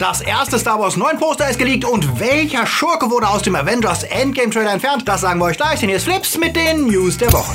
Das erste Star Wars 9 Poster ist geleakt und welcher Schurke wurde aus dem Avengers Endgame Trailer entfernt? Das sagen wir euch gleich, denn hier ist Flips mit den News der Woche.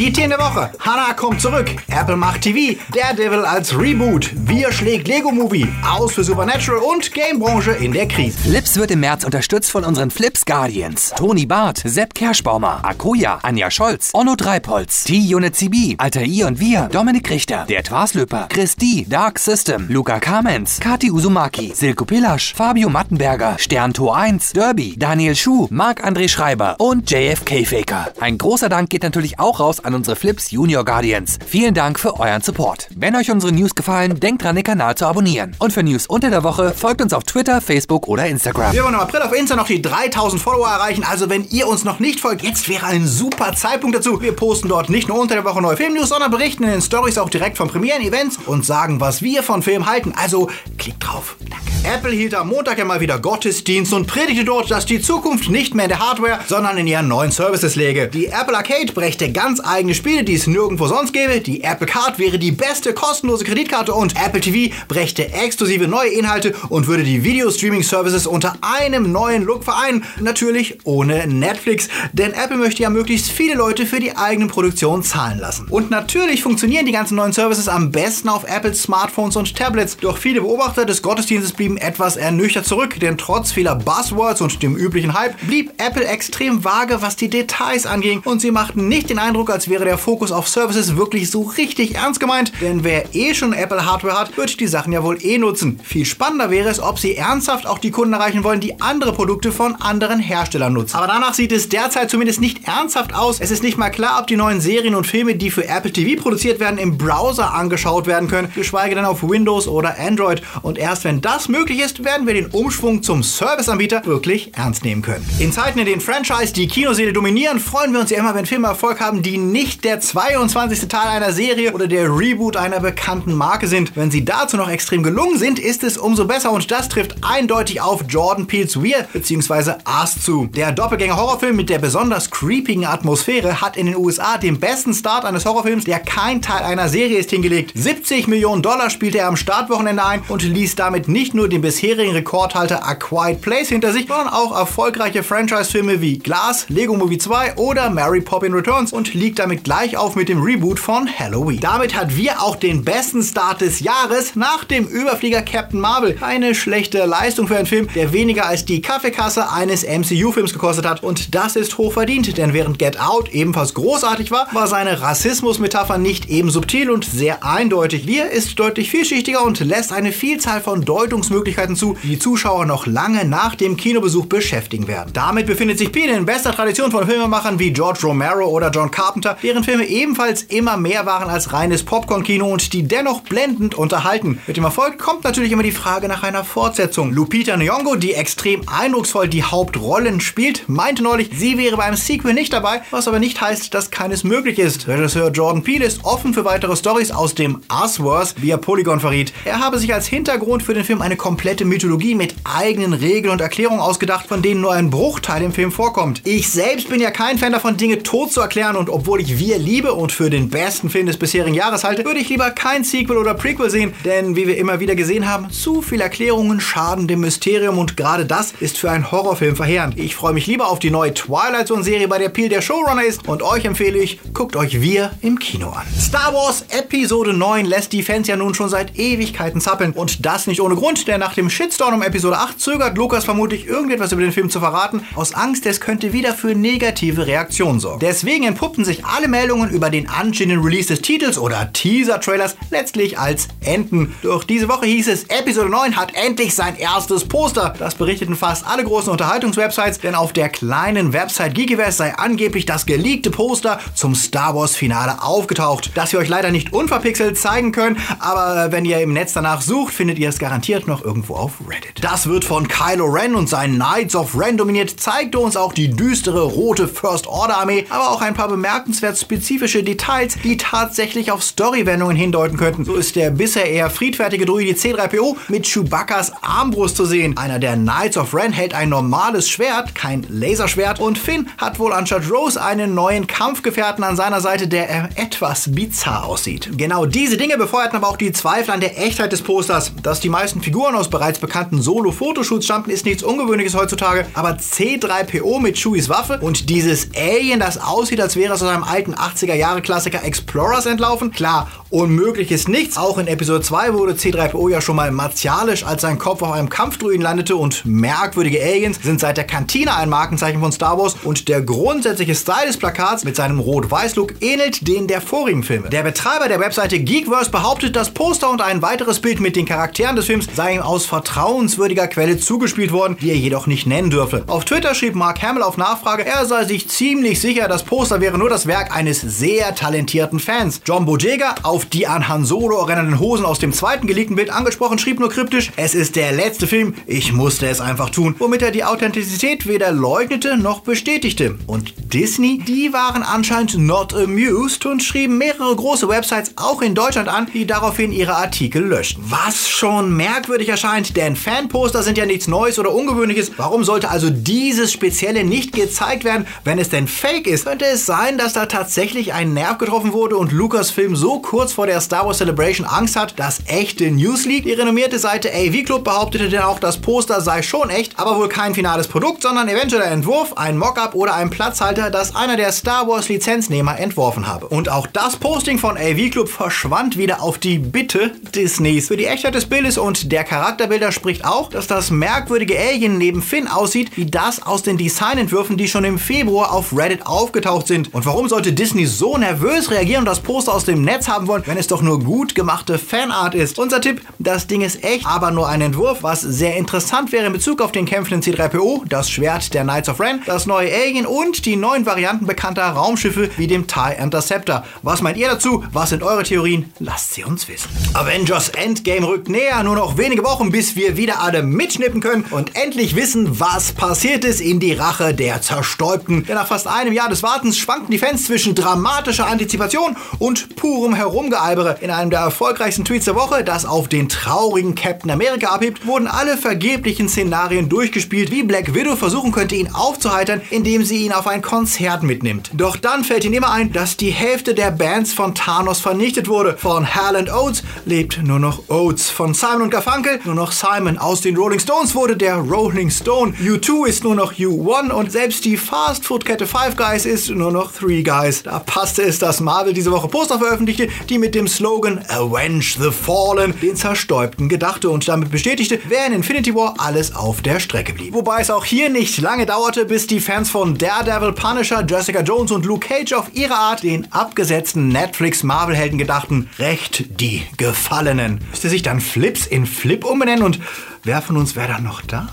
Die Themen Woche. Hannah kommt zurück. Apple macht TV. Daredevil als Reboot. Wir schlägt Lego Movie. Aus für Supernatural und Gamebranche in der Krise. Flips wird im März unterstützt von unseren Flips Guardians. Toni Barth, Sepp Kerschbaumer, Akoya, Anja Scholz, Onno Dreipolz, T-Unit CB, Alter I und wir, Dominik Richter, der Twaslöper, Chris D, Dark System, Luca Kamens, Kati Uzumaki, Silko Pillasch, Fabio Mattenberger, Sterntor 1, Derby, Daniel Schuh, Marc-André Schreiber und JFK Faker. Ein großer Dank geht natürlich auch raus an unsere Flips Junior Guardians. Vielen Dank für euren Support. Wenn euch unsere News gefallen, denkt dran, den Kanal zu abonnieren. Und für News unter der Woche folgt uns auf Twitter, Facebook oder Instagram. Wir wollen im April auf Insta noch die 3000 Follower erreichen. Also wenn ihr uns noch nicht folgt, jetzt wäre ein super Zeitpunkt dazu. Wir posten dort nicht nur unter der Woche neue Filmnews, sondern berichten in den Stories auch direkt von Premieren-Events und sagen, was wir von Film halten. Also klickt drauf. Danke. Apple hielt am Montag ja mal wieder Gottesdienst und predigte dort, dass die Zukunft nicht mehr in der Hardware, sondern in ihren neuen Services läge. Die Apple Arcade brächte ganz eigene Spiele, die es nirgendwo sonst gäbe. Die Apple Card wäre die beste kostenlose Kreditkarte und Apple TV brächte exklusive neue Inhalte und würde die Video-Streaming-Services unter einem neuen Look vereinen. Natürlich ohne Netflix, denn Apple möchte ja möglichst viele Leute für die eigenen Produktionen zahlen lassen. Und natürlich funktionieren die ganzen neuen Services am besten auf Apples Smartphones und Tablets. Doch viele Beobachter des Gottesdienstes blieben etwas ernüchtert zurück, denn trotz vieler Buzzwords und dem üblichen Hype blieb Apple extrem vage, was die Details anging und sie machten nicht den Eindruck, als wäre der Fokus auf Services wirklich so richtig ernst gemeint, denn wer eh schon Apple Hardware hat, wird die Sachen ja wohl eh nutzen. Viel spannender wäre es, ob sie ernsthaft auch die Kunden erreichen wollen, die andere Produkte von anderen Herstellern nutzen. Aber danach sieht es derzeit zumindest nicht ernsthaft aus. Es ist nicht mal klar, ob die neuen Serien und Filme, die für Apple TV produziert werden, im Browser angeschaut werden können, geschweige denn auf Windows oder Android. Und erst wenn das möglich ist, werden wir den Umschwung zum Serviceanbieter wirklich ernst nehmen können. In Zeiten, in denen Franchise die Kinoseele dominieren, freuen wir uns ja immer, wenn Filme Erfolg haben, die nicht der 22. Teil einer Serie oder der Reboot einer bekannten Marke sind. Wenn sie dazu noch extrem gelungen sind, ist es umso besser und das trifft eindeutig auf Jordan Peele's Weir bzw. Us zu. Der Doppelgänger-Horrorfilm mit der besonders creepigen Atmosphäre hat in den USA den besten Start eines Horrorfilms, der kein Teil einer Serie ist, hingelegt. 70 Millionen Dollar spielte er am Startwochenende ein und ließ damit nicht nur den bisherigen Rekordhalter A Quiet Place hinter sich, sondern auch erfolgreiche Franchise-Filme wie Glass, Lego Movie 2 oder Mary Poppin Returns und liegt damit gleich auf mit dem Reboot von Halloween. Damit hat wir auch den besten Start des Jahres nach dem Überflieger Captain Marvel. Eine schlechte Leistung für einen Film, der weniger als die Kaffeekasse eines MCU-Films gekostet hat. Und das ist hoch denn während Get Out ebenfalls großartig war, war seine Rassismus-Metapher nicht eben subtil und sehr eindeutig. Wir ist deutlich vielschichtiger und lässt eine Vielzahl von Deutungsmöglichkeiten zu, die Zuschauer noch lange nach dem Kinobesuch beschäftigen werden. Damit befindet sich Pine in bester Tradition von Filmemachern wie George Romero oder John Carpenter, deren Filme ebenfalls immer mehr waren als reines Popcorn-Kino und die dennoch blendend unterhalten. Mit dem Erfolg kommt natürlich immer die Frage nach einer Fortsetzung. Lupita Nyong'o, die extrem eindrucksvoll die Hauptrollen spielt, meinte neulich, sie wäre beim Sequel nicht dabei, was aber nicht heißt, dass keines möglich ist. Regisseur Jordan Peele ist offen für weitere Stories aus dem Us-Verse, wie er Polygon verriet. Er habe sich als Hintergrund für den Film eine komplette Mythologie mit eigenen Regeln und Erklärungen ausgedacht, von denen nur ein Bruchteil im Film vorkommt. Ich selbst bin ja kein Fan davon, Dinge tot zu erklären und obwohl ich Wir liebe und für den besten Film des bisherigen Jahres halte, würde ich lieber kein Sequel oder Prequel sehen, denn wie wir immer wieder gesehen haben, zu viele Erklärungen schaden dem Mysterium und gerade das ist für einen Horrorfilm verheerend. Ich freue mich lieber auf die neue Twilight Zone Serie, bei der Peel der Showrunner ist und euch empfehle ich, guckt euch Wir im Kino an. Star Wars Episode 9 lässt die Fans ja nun schon seit Ewigkeiten zappeln und das nicht ohne Grund, denn nach dem Shitstorm um Episode 8 zögert Lukas vermutlich irgendetwas über den Film zu verraten, aus Angst, es könnte wieder für negative Reaktionen sorgen. Deswegen entpuppten sich alle Meldungen über den anstehenden Release des Titels oder Teaser-Trailers letztlich als Enten. Doch diese Woche hieß es, Episode 9 hat endlich sein erstes Poster. Das berichteten fast alle großen Unterhaltungswebsites, denn auf der kleinen Website Geekiverse sei angeblich das geleakte Poster zum Star Wars Finale aufgetaucht. Das wir euch leider nicht unverpixelt zeigen können, aber wenn ihr im Netz danach sucht, findet ihr es garantiert noch irgendwo auf Reddit. Das wird von Kylo Ren und seinen Knights of Ren dominiert, zeigte uns auch die düstere rote First Order Armee, aber auch ein paar bemerkenswert spezifische Details, die tatsächlich auf Storywendungen hindeuten könnten. So ist der bisher eher friedfertige Druide C3PO mit Chewbacca's Armbrust zu sehen. Einer der Knights of Ren hält ein normales Schwert, kein Laserschwert und Finn hat wohl anstatt Rose einen neuen Kampfgefährten an seiner Seite, der etwas bizarr aussieht. Genau diese Dinge befeuerten aber auch die Zweifel an der Echtheit des Posters. Dass die meisten Figuren aus bereits bekannten Solo-Fotoshoots stammten, ist nichts Ungewöhnliches heutzutage, aber C3PO mit Chewies Waffe und dieses Alien, das aussieht, als wäre es aus einem alten 80er-Jahre-Klassiker Explorers entlaufen, klar, unmöglich ist nichts. Auch in Episode 2 wurde C3PO ja schon mal martialisch, als sein Kopf auf einem Kampfdruiden landete und merkwürdige Aliens sind seit der Kantine ein Markenzeichen von Star Wars und der grundsätzliche Style des Plakats mit seinem Rot-Weiß-Look ähnelt den der vorigen Filme. Der Betreiber der Webseite Geekverse behauptet, das Poster und ein weiteres Bild mit den Charakteren des Films sei ihm aus vertrauenswürdiger Quelle zugespielt worden, die er jedoch nicht nennen dürfe. Auf Twitter schrieb Mark Hamill auf Nachfrage, er sei sich ziemlich sicher, das Poster wäre nur das Werk eines sehr talentierten Fans. John Bojega, auf die an Han Solo erinnernden Hosen aus dem zweiten geleakten Bild angesprochen, schrieb nur kryptisch, es ist der letzte Film, ich musste es einfach tun, womit er die Authentizität weder leugnete noch bestätigte. Und Disney, die waren anscheinend not amused und schrieben mehrere große Websites auch in Deutschland an, die daraufhin ihre Artikel löschten. Was schon merkwürdig erscheint, denn Fanposter sind ja nichts Neues oder Ungewöhnliches. Warum sollte also dieses Spezielle nicht gezeigt werden, wenn es denn fake ist? Könnte es sein, dass da tatsächlich ein Nerv getroffen wurde und Lucasfilm so kurz vor der Star Wars Celebration Angst hat, dass echte News liegt? Die renommierte Seite AV Club behauptete denn auch, das Poster sei schon echt, aber wohl kein finales Produkt, sondern eventuell ein Entwurf, ein Mockup oder ein Platzhalter, das einer der Star Wars Lizenznehmer entworfen habe. Und auch das Posting von AV Club verschwand wieder auf die Bitte Disneys. Für die Echtheit des Bildes und der Charakterbilder spricht auch, dass das merkwürdige Alien neben Finn aussieht, wie das aus den Designentwürfen, die schon im Februar auf Reddit aufgetaucht sind. Und warum sollte Disney so nervös reagieren und das Poster aus dem Netz haben wollen, wenn es doch nur gut gemachte Fanart ist? Unser Tipp, das Ding ist echt, aber nur ein Entwurf, was sehr interessant wäre in Bezug auf den kämpfenden C3PO, das Schwert der Knights of Ren, das neue Alien und die neuen Varianten bekannter Raumschiffe wie dem TIE Interceptor. Was meint ihr dazu? Was sind eure Theorien? Lasst sie uns wissen. Avengers Endgame rückt näher, nur noch wenige Wochen, bis wir wieder alle mitschnippen können und endlich wissen, was passiert ist in die Rache der Zerstäubten. Denn nach fast einem Jahr des Wartens schwankten die Fans zwischen dramatischer Antizipation und purem Herumgealbere. In einem der erfolgreichsten Tweets der Woche, das auf den traurigen Captain America abhebt, wurden alle vergeblichen Szenarien durchgespielt, wie Black Widow versuchen könnte, ihn aufzuheitern, indem sie ihn auf ein Konzert mitnimmt. Doch dann fällt ihnen immer ein, dass die Hälfte der Bands von Thanos vernichtet wurde. Von Hal Oates lebt nur noch Oates. Von Simon und Garfunkel nur noch Simon. Aus den Rolling Stones wurde der Rolling Stone. U2 ist nur noch U1 und selbst die Fastfood-Kette Five Guys ist nur noch Three Guys. Da passte es, dass Marvel diese Woche Poster veröffentlichte, die mit dem Slogan Avenge the Fallen den Zerstäubten gedachte und damit bestätigte, wer in Infinity War alles auf der Strecke blieb. Wobei es auch hier nicht lange dauerte, bis die Fans von Daredevil, Punisher, Jessica Jones und Luke Cage auf ihre Art den abgesetzten Netflix-Marvel-Helden gedachten, recht die Gefallenen. Müsste sich dann Flips in Flip umbenennen und wer von uns wäre dann noch da?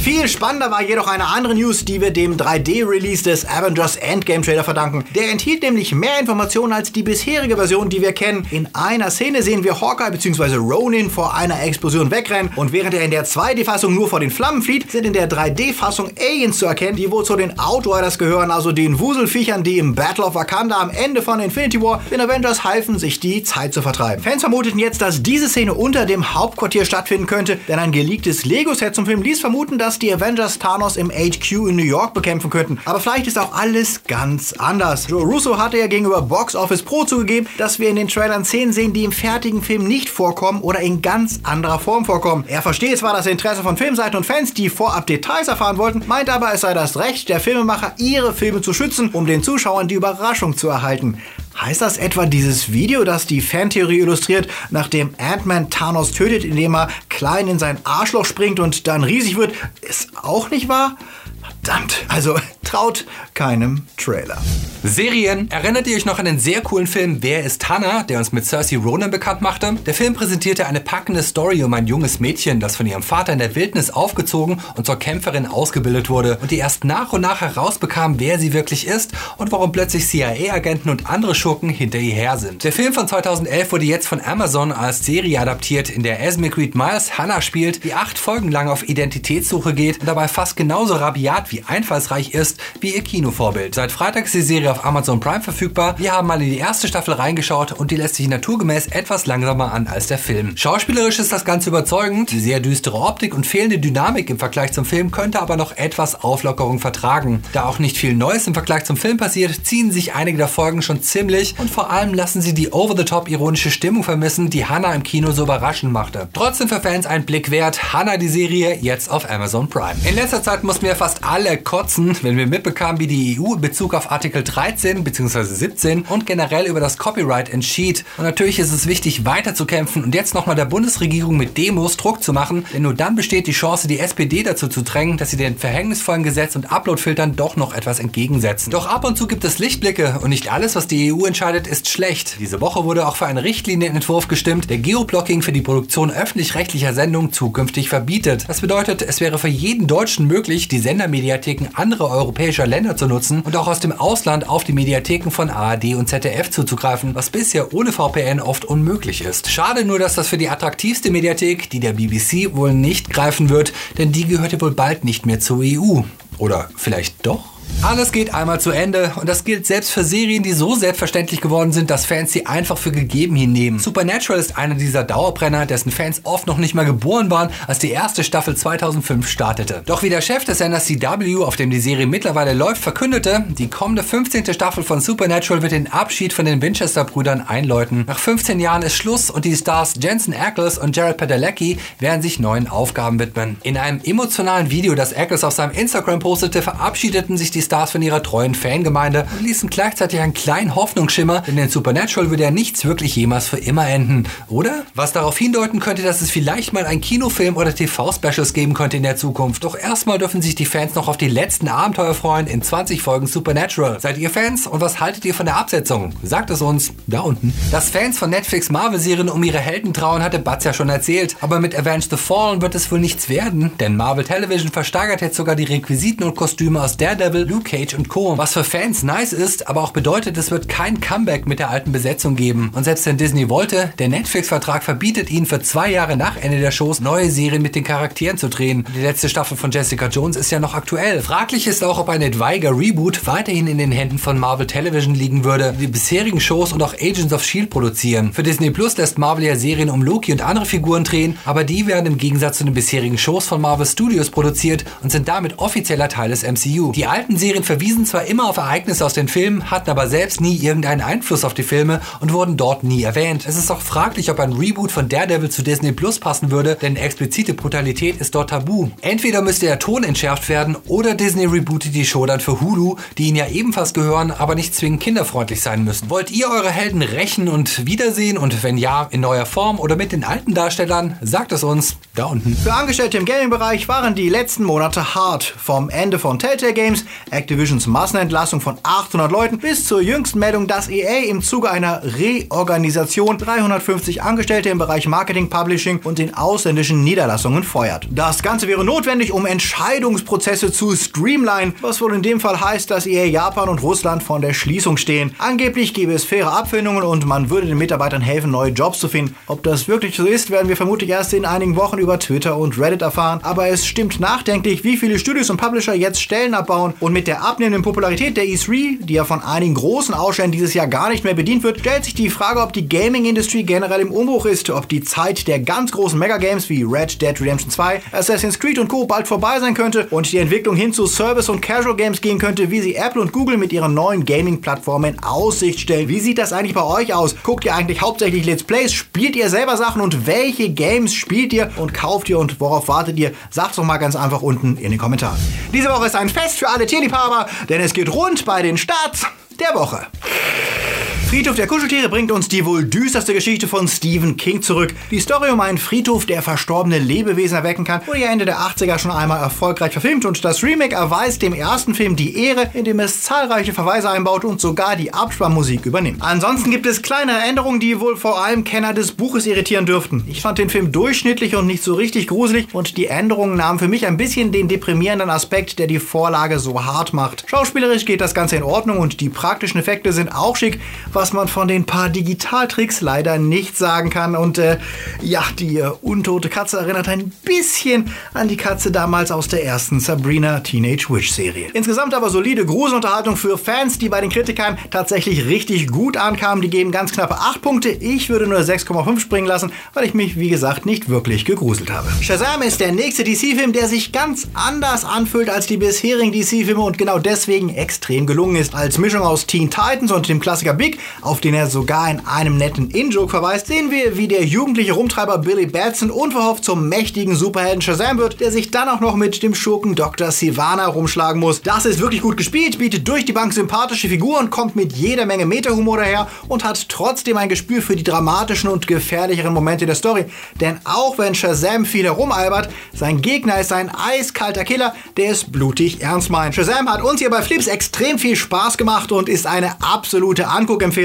Viel spannender war jedoch eine andere News, die wir dem 3D-Release des Avengers Endgame Trailer verdanken. Der enthielt nämlich mehr Informationen als die bisherige Version, die wir kennen. In einer Szene sehen wir Hawkeye bzw. Ronin vor einer Explosion wegrennen und während er in der 2D-Fassung nur vor den Flammen flieht, sind in der 3D-Fassung Aliens zu erkennen, die wohl zu den Outriders gehören, also den Wuselfiechern, die im Battle of Wakanda am Ende von Infinity War den Avengers halfen, sich die Zeit zu vertreiben. Fans vermuteten jetzt, dass diese Szene unter dem Hauptquartier stattfinden könnte, denn ein geleaktes Lego-Set zum Film ließ vermuten, dass die Avengers Thanos im HQ in New York bekämpfen könnten. Aber vielleicht ist auch alles ganz anders. Joe Russo hatte ja gegenüber Box Office Pro zugegeben, dass wir in den Trailern Szenen sehen, die im fertigen Film nicht vorkommen oder in ganz anderer Form vorkommen. Er versteht zwar das Interesse von Filmseiten und Fans, die vorab Details erfahren wollten, meint aber, es sei das Recht der Filmemacher, ihre Filme zu schützen, um den Zuschauern die Überraschung zu erhalten. Heißt das etwa dieses Video, das die Fantheorie illustriert, nachdem Ant-Man Thanos tötet, indem er klein in sein Arschloch springt und dann riesig wird, ist auch nicht wahr? Verdammt. Also, traut keinem Trailer. Serien. Erinnert ihr euch noch an den sehr coolen Film Wer ist Hannah, der uns mit Cersei Ronan bekannt machte? Der Film präsentierte eine packende Story um ein junges Mädchen, das von ihrem Vater in der Wildnis aufgezogen und zur Kämpferin ausgebildet wurde und die erst nach und nach herausbekam, wer sie wirklich ist und warum plötzlich CIA-Agenten und andere Schurken hinter ihr her sind. Der Film von 2011 wurde jetzt von Amazon als Serie adaptiert, in der Esme Creed Miles Hannah spielt, die acht Folgen lang auf Identitätssuche geht und dabei fast genauso rabiat wie einfallsreich ist wie ihr Kinovorbild. Seit Freitag ist die Serie auf Amazon Prime verfügbar. Wir haben mal in die erste Staffel reingeschaut und die lässt sich naturgemäß etwas langsamer an als der Film. Schauspielerisch ist das Ganze überzeugend. Die sehr düstere Optik und fehlende Dynamik im Vergleich zum Film könnte aber noch etwas Auflockerung vertragen. Da auch nicht viel Neues im Vergleich zum Film passiert, ziehen sich einige der Folgen schon ziemlich und vor allem lassen sie die over-the-top ironische Stimmung vermissen, die Hannah im Kino so überraschend machte. Trotzdem für Fans ein Blick wert, Hannah die Serie jetzt auf Amazon Prime. In letzter Zeit mussten wir fast alle kotzen, wenn wir mitbekamen, wie die EU in Bezug auf Artikel 13 bzw. 17 und generell über das Copyright entschied. Und natürlich ist es wichtig, weiterzukämpfen und jetzt nochmal der Bundesregierung mit Demos Druck zu machen, denn nur dann besteht die Chance, die SPD dazu zu drängen, dass sie den verhängnisvollen Gesetz und Uploadfiltern doch noch etwas entgegensetzen. Doch ab und zu gibt es Lichtblicke und nicht alles, was die EU entscheidet, ist schlecht. Diese Woche wurde auch für einen Richtlinienentwurf gestimmt, der Geoblocking für die Produktion öffentlich-rechtlicher Sendungen zukünftig verbietet. Das bedeutet, es wäre für jeden Deutschen möglich, die Sendermediatheken anderer europäischer Länder zu nutzen und auch aus dem Ausland auf die Mediatheken von ARD und ZDF zuzugreifen, was bisher ohne VPN oft unmöglich ist. Schade nur, dass das für die attraktivste Mediathek, die der BBC, wohl nicht greifen wird, denn die gehört ja wohl bald nicht mehr zur EU. Oder vielleicht doch? Alles geht einmal zu Ende und das gilt selbst für Serien, die so selbstverständlich geworden sind, dass Fans sie einfach für gegeben hinnehmen. Supernatural ist einer dieser Dauerbrenner, dessen Fans oft noch nicht mal geboren waren, als die erste Staffel 2005 startete. Doch wie der Chef des Senders CW, auf dem die Serie mittlerweile läuft, verkündete, die kommende 15. Staffel von Supernatural wird den Abschied von den Winchester-Brüdern einläuten. Nach 15 Jahren ist Schluss und die Stars Jensen Ackles und Jared Padalecki werden sich neuen Aufgaben widmen. In einem emotionalen Video, das Ackles auf seinem Instagram postete, verabschiedeten sich die Stars von ihrer treuen Fangemeinde und ließen gleichzeitig einen kleinen Hoffnungsschimmer, denn in Supernatural würde ja nichts wirklich jemals für immer enden, oder? Was darauf hindeuten könnte, dass es vielleicht mal ein Kinofilm oder TV-Specials geben könnte in der Zukunft. Doch erstmal dürfen sich die Fans noch auf die letzten Abenteuer freuen in 20 Folgen Supernatural. Seid ihr Fans und was haltet ihr von der Absetzung? Sagt es uns da unten. Dass Fans von Netflix Marvel-Serien um ihre Helden trauen, hatte Batz ja schon erzählt. Aber mit Avenged the Fallen wird es wohl nichts werden, denn Marvel Television versteigert jetzt sogar die Requisiten und Kostüme aus Daredevil, Luke Cage und Co. Was für Fans nice ist, aber auch bedeutet, es wird kein Comeback mit der alten Besetzung geben. Und selbst wenn Disney wollte, der Netflix-Vertrag verbietet ihnen für zwei Jahre nach Ende der Shows neue Serien mit den Charakteren zu drehen. Die letzte Staffel von Jessica Jones ist ja noch aktuell. Fraglich ist auch, ob ein etwaiger Reboot weiterhin in den Händen von Marvel Television liegen würde, die bisherigen Shows und auch Agents of S.H.I.E.L.D. produzieren. Für Disney Plus lässt Marvel ja Serien um Loki und andere Figuren drehen, aber die werden im Gegensatz zu den bisherigen Shows von Marvel Studios produziert und sind damit offizieller Teil des MCU. Die alten Serien verwiesen zwar immer auf Ereignisse aus den Filmen, hatten aber selbst nie irgendeinen Einfluss auf die Filme und wurden dort nie erwähnt. Es ist auch fraglich, ob ein Reboot von Daredevil zu Disney Plus passen würde, denn explizite Brutalität ist dort tabu. Entweder müsste der Ton entschärft werden oder Disney rebootet die Show dann für Hulu, die ihnen ja ebenfalls gehören, aber nicht zwingend kinderfreundlich sein müssen. Wollt ihr eure Helden rächen und wiedersehen und wenn ja, in neuer Form oder mit den alten Darstellern? Sagt es uns da unten. Für Angestellte im Gaming-Bereich waren die letzten Monate hart. Vom Ende von Telltale Games, Activisions Massenentlassung von 800 Leuten bis zur jüngsten Meldung, dass EA im Zuge einer Reorganisation 350 Angestellte im Bereich Marketing, Publishing und den ausländischen Niederlassungen feuert. Das Ganze wäre notwendig, um Entscheidungsprozesse zu streamline, was wohl in dem Fall heißt, dass EA Japan und Russland von der Schließung stehen. Angeblich gäbe es faire Abfindungen und man würde den Mitarbeitern helfen, neue Jobs zu finden. Ob das wirklich so ist, werden wir vermutlich erst in einigen Wochen über Twitter und Reddit erfahren. Aber es stimmt nachdenklich, wie viele Studios und Publisher jetzt Stellen abbauen und mit der abnehmenden Popularität der E3, die ja von einigen großen Ausstellern dieses Jahr gar nicht mehr bedient wird, stellt sich die Frage, ob die Gaming-Industrie generell im Umbruch ist, ob die Zeit der ganz großen Megagames wie Red Dead Redemption 2, Assassin's Creed und Co. bald vorbei sein könnte und die Entwicklung hin zu Service- und Casual-Games gehen könnte, wie sie Apple und Google mit ihren neuen Gaming-Plattformen in Aussicht stellen. Wie sieht das eigentlich bei euch aus? Guckt ihr eigentlich hauptsächlich Let's Plays? Spielt ihr selber Sachen und welche Games spielt ihr und kauft ihr und worauf wartet ihr? Sagt's doch mal ganz einfach unten in den Kommentaren. Diese Woche ist ein Fest für alle Tierliebhaber, denn es geht rund bei den Starts der Woche. Friedhof der Kuscheltiere bringt uns die wohl düsterste Geschichte von Stephen King zurück. Die Story um einen Friedhof, der verstorbene Lebewesen erwecken kann, wurde ja Ende der 80er schon einmal erfolgreich verfilmt und das Remake erweist dem ersten Film die Ehre, indem es zahlreiche Verweise einbaut und sogar die Abspannmusik übernimmt. Ansonsten gibt es kleine Änderungen, die wohl vor allem Kenner des Buches irritieren dürften. Ich fand den Film durchschnittlich und nicht so richtig gruselig und die Änderungen nahmen für mich ein bisschen den deprimierenden Aspekt, der die Vorlage so hart macht. Schauspielerisch geht das Ganze in Ordnung und die praktischen Effekte sind auch schick, was man von den paar Digitaltricks leider nicht sagen kann. Und äh, ja, die äh, untote Katze erinnert ein bisschen an die Katze damals aus der ersten Sabrina Teenage Witch Serie. Insgesamt aber solide Gruselunterhaltung für Fans, die bei den Kritikern tatsächlich richtig gut ankamen. Die geben ganz knappe 8 Punkte. Ich würde nur 6,5 springen lassen, weil ich mich, wie gesagt, nicht wirklich gegruselt habe. Shazam ist der nächste DC-Film, der sich ganz anders anfühlt als die bisherigen DC-Filme und genau deswegen extrem gelungen ist. Als Mischung aus Teen Titans und dem Klassiker Big auf den er sogar in einem netten In-Joke verweist, sehen wir, wie der jugendliche Rumtreiber Billy Batson unverhofft zum mächtigen Superhelden Shazam wird, der sich dann auch noch mit dem Schurken Dr. Sivana rumschlagen muss. Das ist wirklich gut gespielt, bietet durch die Bank sympathische Figuren, kommt mit jeder Menge Meta-Humor daher und hat trotzdem ein Gespür für die dramatischen und gefährlicheren Momente der Story. Denn auch wenn Shazam viel herumalbert, sein Gegner ist ein eiskalter Killer, der es blutig ernst meint. Shazam hat uns hier bei Flips extrem viel Spaß gemacht und ist eine absolute Anguckempfehlung.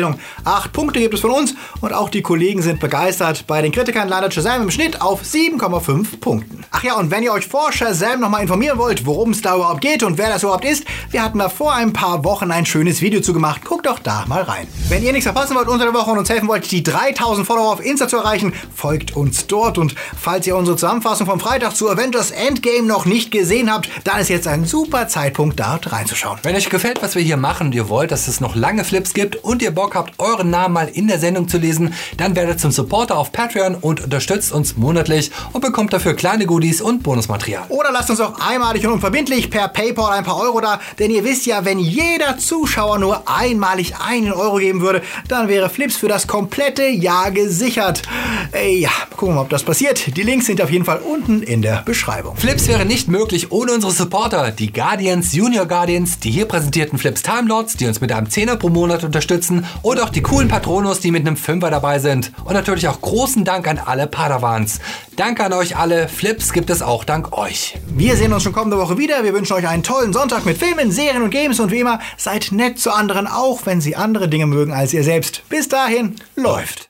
Acht Punkte gibt es von uns und auch die Kollegen sind begeistert. Bei den Kritikern landet Shazam im Schnitt auf 7,5 Punkten. Ach ja, und wenn ihr euch vor Shazam nochmal informieren wollt, worum es da überhaupt geht und wer das überhaupt ist, wir hatten da vor ein paar Wochen ein schönes Video zu gemacht. Guckt doch da mal rein. Wenn ihr nichts verpassen wollt unter der Woche und uns helfen wollt, die 3000 Follower auf Insta zu erreichen, folgt uns dort. Und falls ihr unsere Zusammenfassung vom Freitag zu Avengers Endgame noch nicht gesehen habt, dann ist jetzt ein super Zeitpunkt, dort reinzuschauen. Wenn euch gefällt, was wir hier machen und ihr wollt, dass es noch lange Flips gibt und ihr Bock habt, euren Namen mal in der Sendung zu lesen, dann werdet zum Supporter auf Patreon und unterstützt uns monatlich und bekommt dafür kleine Goodies und Bonusmaterial. Oder lasst uns auch einmalig und unverbindlich per PayPal ein paar Euro da, denn ihr wisst ja, wenn jeder Zuschauer nur einmalig einen Euro geben würde, dann wäre Flips für das komplette Jahr gesichert. Ey, ja, gucken wir mal, ob das passiert. Die Links sind auf jeden Fall unten in der Beschreibung. Flips wäre nicht möglich ohne unsere Supporter, die Guardians, Junior Guardians, die hier präsentierten Flips Time Lords, die uns mit einem Zehner pro Monat unterstützen und auch die coolen Patronos, die mit einem Fünfer dabei sind. Und natürlich auch großen Dank an alle Padawans. Danke an euch alle. Flips gibt es auch dank euch. Wir sehen uns schon kommende Woche wieder. Wir wünschen euch einen tollen Sonntag mit Filmen, Serien und Games und wie immer, seid nett zu anderen, auch wenn sie andere Dinge mögen als ihr selbst. Bis dahin, läuft.